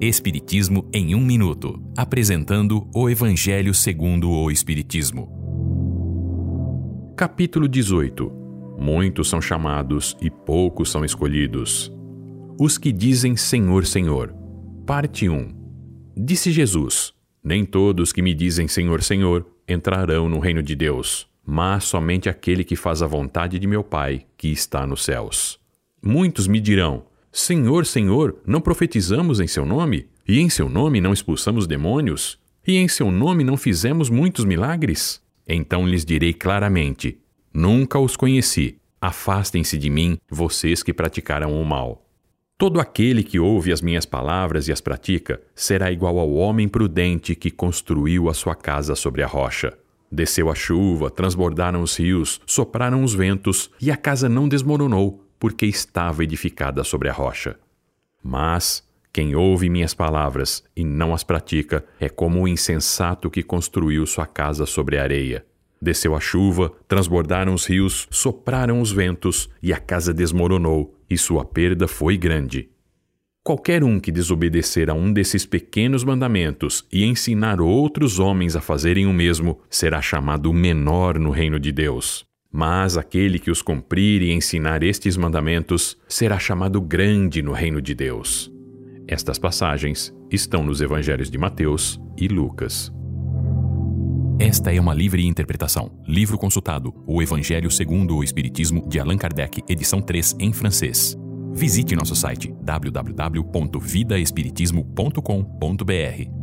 Espiritismo em um minuto, apresentando o Evangelho segundo o Espiritismo. Capítulo 18. Muitos são chamados e poucos são escolhidos. Os que dizem Senhor, Senhor. Parte 1. Disse Jesus: Nem todos que me dizem Senhor, Senhor entrarão no reino de Deus, mas somente aquele que faz a vontade de meu Pai, que está nos céus. Muitos me dirão: Senhor, Senhor, não profetizamos em seu nome? E em seu nome não expulsamos demônios? E em seu nome não fizemos muitos milagres? Então lhes direi claramente: Nunca os conheci. Afastem-se de mim, vocês que praticaram o mal. Todo aquele que ouve as minhas palavras e as pratica será igual ao homem prudente que construiu a sua casa sobre a rocha. Desceu a chuva, transbordaram os rios, sopraram os ventos, e a casa não desmoronou, porque estava edificada sobre a rocha. Mas quem ouve minhas palavras e não as pratica é como o insensato que construiu sua casa sobre a areia. Desceu a chuva, transbordaram os rios, sopraram os ventos, e a casa desmoronou, e sua perda foi grande. Qualquer um que desobedecer a um desses pequenos mandamentos e ensinar outros homens a fazerem o mesmo será chamado menor no reino de Deus. Mas aquele que os cumprir e ensinar estes mandamentos será chamado grande no reino de Deus. Estas passagens estão nos evangelhos de Mateus e Lucas. Esta é uma livre interpretação. Livro consultado: O Evangelho segundo o Espiritismo, de Allan Kardec, edição 3, em francês. Visite nosso site www.vidaespiritismo.com.br.